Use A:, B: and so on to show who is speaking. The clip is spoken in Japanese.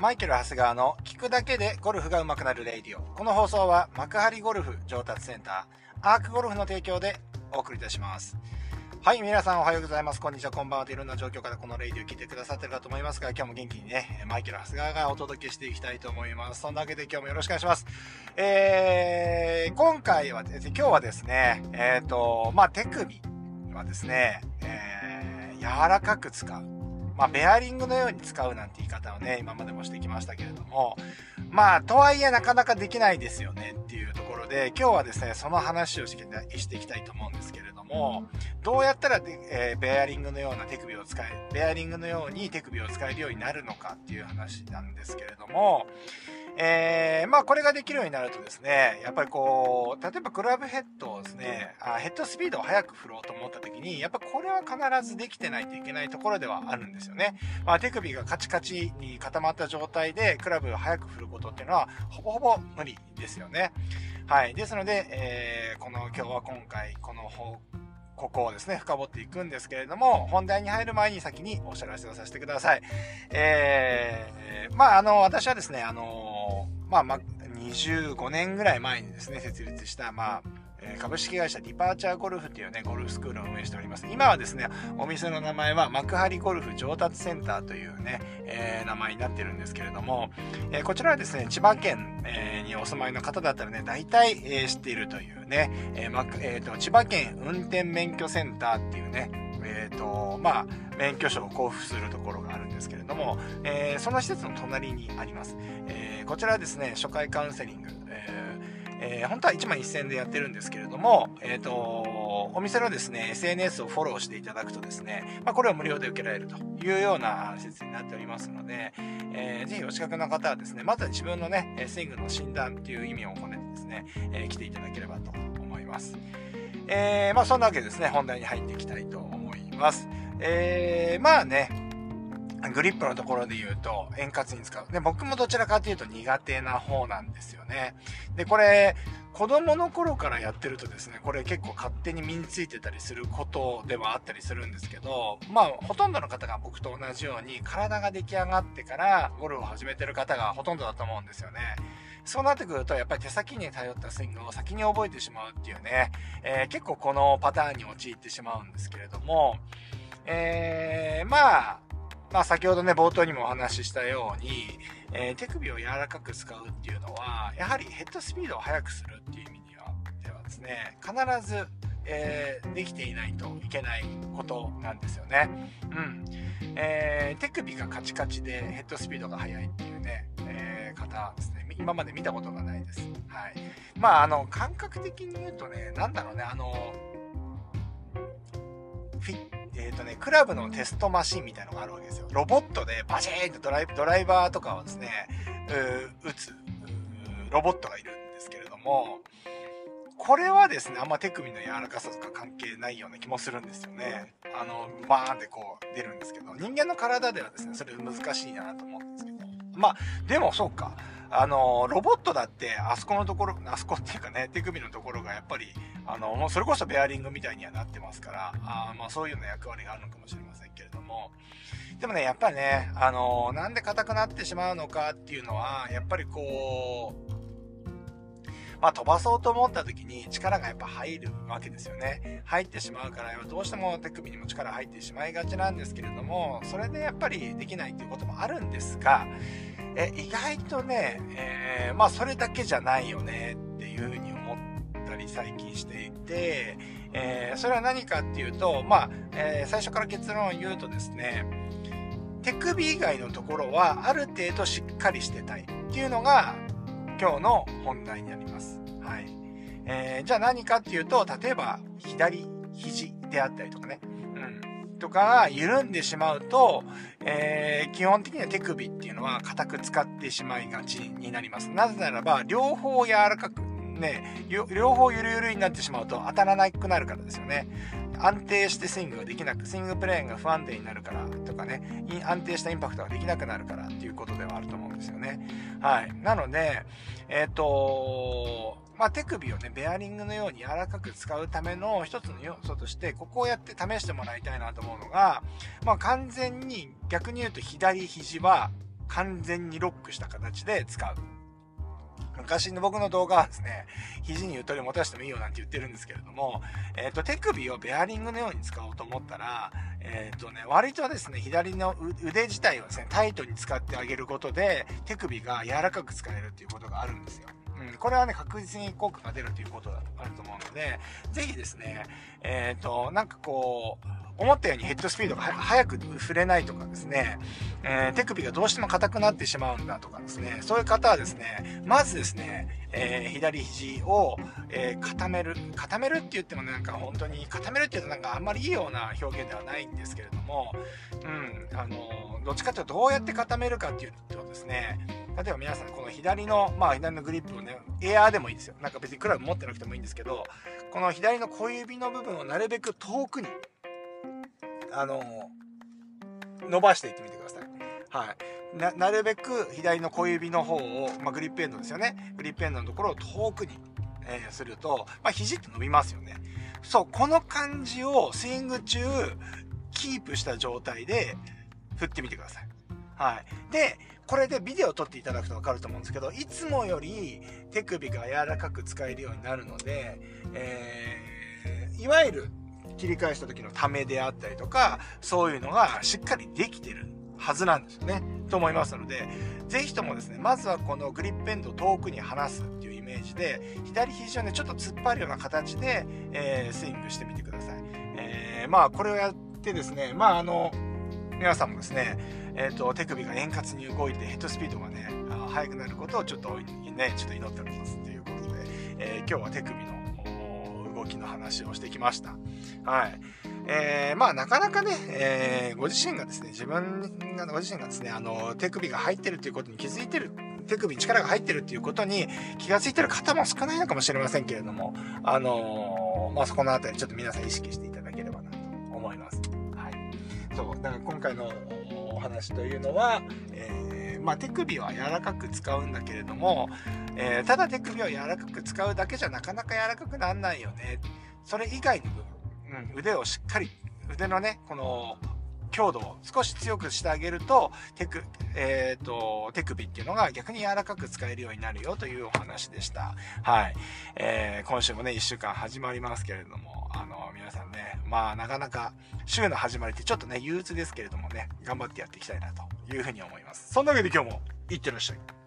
A: マイケル・長谷川の聞くだけでゴルフが上手くなるレイディオ。この放送は幕張ゴルフ上達センター、アークゴルフの提供でお送りいたします。はい、皆さんおはようございます。こんにちは、こんばんは。いろんな状況からこのレイディオを聞いてくださってるかと思いますが、今日も元気にね、マイケル・長谷川がお届けしていきたいと思います。そんなわけで今日もよろしくお願いします。えー、今回はですね、今日はですね、えっ、ー、と、まあ、手首はですね、えー、柔らかく使う。まあ、ベアリングのように使うなんて言い方をね、今までもしてきましたけれども、まあ、とはいえなかなかできないですよねっていうところで、今日はですね、その話をしていきたいと思うんですけれども、どうやったら、えー、ベアリングのような手首を使え、ベアリングのように手首を使えるようになるのかっていう話なんですけれども、えー、まあこれができるようになるとですね、やっぱりこう、例えばクラブヘッドをですね、あヘッドスピードを速く振ろうと思った時に、やっぱこれは必ずできてないといけないところではあるんですよね。まあ手首がカチカチに固まった状態でクラブを速く振ることっていうのは、ほぼほぼ無理ですよね。はい。ですので、えー、この今日は今回、この方ここをですね、深掘っていくんですけれども、本題に入る前に先にお知らせをさせてください。えー、まあ、あの、私はですね、あの、まあ、まあ、25年ぐらい前にですね、設立した、まあ、株式会社ディパーチャーゴルフっていうね、ゴルフスクールを運営しております。今はですね、お店の名前は幕張ゴルフ上達センターというね、えー、名前になってるんですけれども、えー、こちらはですね、千葉県、えー、にお住まいの方だったらね、大体、え、知っているというね、えーえーと、千葉県運転免許センターっていうね、え、ー、と、まあ、免許証を交付するところがあるんですけれども、えー、その施設の隣にあります。えー、こちらはですね、初回カウンセリング、えーえー、本当は1万1000円でやってるんですけれども、えっ、ー、と、お店のですね、SNS をフォローしていただくとですね、まあ、これを無料で受けられるというような施設になっておりますので、えー、ぜひお近くの方はですね、まずは自分のね、スイングの診断っていう意味を込めてですね、えー、来ていただければと思います。えー、まあそんなわけですね、本題に入っていきたいと思います。えー、まあね、グリップのところで言うと、円滑に使う。で、僕もどちらかというと苦手な方なんですよね。で、これ、子供の頃からやってるとですね、これ結構勝手に身についてたりすることではあったりするんですけど、まあ、ほとんどの方が僕と同じように体が出来上がってからゴルフを始めてる方がほとんどだと思うんですよね。そうなってくると、やっぱり手先に頼ったスイングを先に覚えてしまうっていうね、えー、結構このパターンに陥ってしまうんですけれども、えー、まあ、まあ先ほどね、冒頭にもお話ししたように、えー、手首を柔らかく使うっていうのは、やはりヘッドスピードを速くするっていう意味には、ではですね、必ず、えー、できていないといけないことなんですよね。うん。えー、手首がカチカチでヘッドスピードが速いっていうね、えー、方ですね、今まで見たことがないです。はい。まあ、あの、感覚的に言うとね、なんだろうね、あの、クラブのテストマシンみたいのがあるわけですよ。ロボットでバチーンとドライドライバーとかをですね、打つロボットがいるんですけれども、これはですね、あんま手首の柔らかさとか関係ないような気もするんですよね。あの、バーンってこう出るんですけど、人間の体ではですね、それ難しいなと思うんですけど。まあ、でもそうか。あの、ロボットだって、あそこのところ、あそこっていうかね、手首のところがやっぱり、あの、もうそれこそベアリングみたいにはなってますから、あまあそういうような役割があるのかもしれませんけれども、でもね、やっぱりね、あの、なんで硬くなってしまうのかっていうのは、やっぱりこう、まあ、飛ばそうと思った時に力がやっぱ入るわけですよね。入ってしまうから、どうしても手首にも力入ってしまいがちなんですけれども、それでやっぱりできないっていうこともあるんですが、え意外とね、えー、まあそれだけじゃないよねっていうふうに思ったり最近していて、えー、それは何かっていうと、まあ、えー、最初から結論を言うとですね、手首以外のところはある程度しっかりしてたいっていうのが今日の本題になります。はい。えー、じゃあ何かっていうと、例えば左肘であったりとかね、とかが緩んでしまうと、えー、基本的には手首っていうのは硬く使ってしまいがちになります。なぜならば、両方柔らかく、ね、両方ゆるゆるになってしまうと当たらなくなるからですよね。安定してスイングができなく、スイングプレーンが不安定になるからとかね、安定したインパクトができなくなるからっていうことではあると思うんですよね。はい。なので、えっ、ー、とまあ、手首をね、ベアリングのように柔らかく使うための一つの要素として、ここをやって試してもらいたいなと思うのが、まあ、完全に逆に言うと左肘は完全にロックした形で使う。昔の僕の動画はですね、肘にゆとり持たせてもいいよなんて言ってるんですけれども、えっ、ー、と、手首をベアリングのように使おうと思ったら、えっ、ー、とね、割とですね、左の腕自体をですね、タイトに使ってあげることで、手首が柔らかく使えるっていうことがあるんですよ。うん、これはね、確実に効果が出るということがあると思うので、ぜひですね、えっ、ー、と、なんかこう、思ったようにヘッドスピードが速く触れないとかですね、えー、手首がどうしても硬くなってしまうんだとかですね、そういう方はですね、まずですね、えー、左肘を、えー、固める。固めるって言ってもなんか本当に、固めるって言うとなんかあんまりいいような表現ではないんですけれども、うん、あの、どっちかというとどうやって固めるかっていうとですね、例えば皆さんこの左の、まあ左のグリップをね、エアーでもいいですよ。なんか別にクラブ持ってなくてもいいんですけど、この左の小指の部分をなるべく遠くに、あの、伸ばしていってみてください。はい。な、なるべく左の小指の方を、まあ、グリップエンドですよね。グリップエンドのところを遠くに、えー、すると、まあ、肘って伸びますよね。そう、この感じをスイング中、キープした状態で振ってみてください。はい。で、これでビデオを撮っていただくと分かると思うんですけど、いつもより手首が柔らかく使えるようになるので、えー、いわゆる切り返した時のためであったりとか、そういうのがしっかりできてるはずなんですよね。と思いますので、ぜひともですね、まずはこのグリップエンドを遠くに離すっていうイメージで、左肘をね、ちょっと突っ張るような形で、えー、スイングしてみてください。えー、まあ、これをやってですね、まあ、あの、皆さんもですね、えっ、ー、と、手首が円滑に動いてヘッドスピードがね、速くなることをちょっとね、ちょっと祈っておりますということで、え今日は手首の話をしてきました。はい。えー、まあなかなかね、えー、ご自身がですね、自分が、ご自身がですね、あの、手首が入ってるということに気づいてる、手首に力が入ってるっていうことに気がついてる方も少ないのかもしれませんけれども、あのー、まあそこのあたりちょっと皆さん意識していただければなと思います。はい。そう、だから今回のお話というのは、えー、まあ手首は柔らかく使うんだけれども、えー、ただ手首を柔らかく使うだけじゃなかなか柔らかくなんないよね。それ以外の部分、うん、腕をしっかり、腕のね、この強度を少し強くしてあげると、手首、えっ、ー、と、手首っていうのが逆に柔らかく使えるようになるよというお話でした。はい。えー、今週もね、1週間始まりますけれども、あの、皆さんね、まあ、なかなか、週の始まりってちょっとね、憂鬱ですけれどもね、頑張ってやっていきたいなというふうに思います。そんなわけで今日も、いってらっしゃい。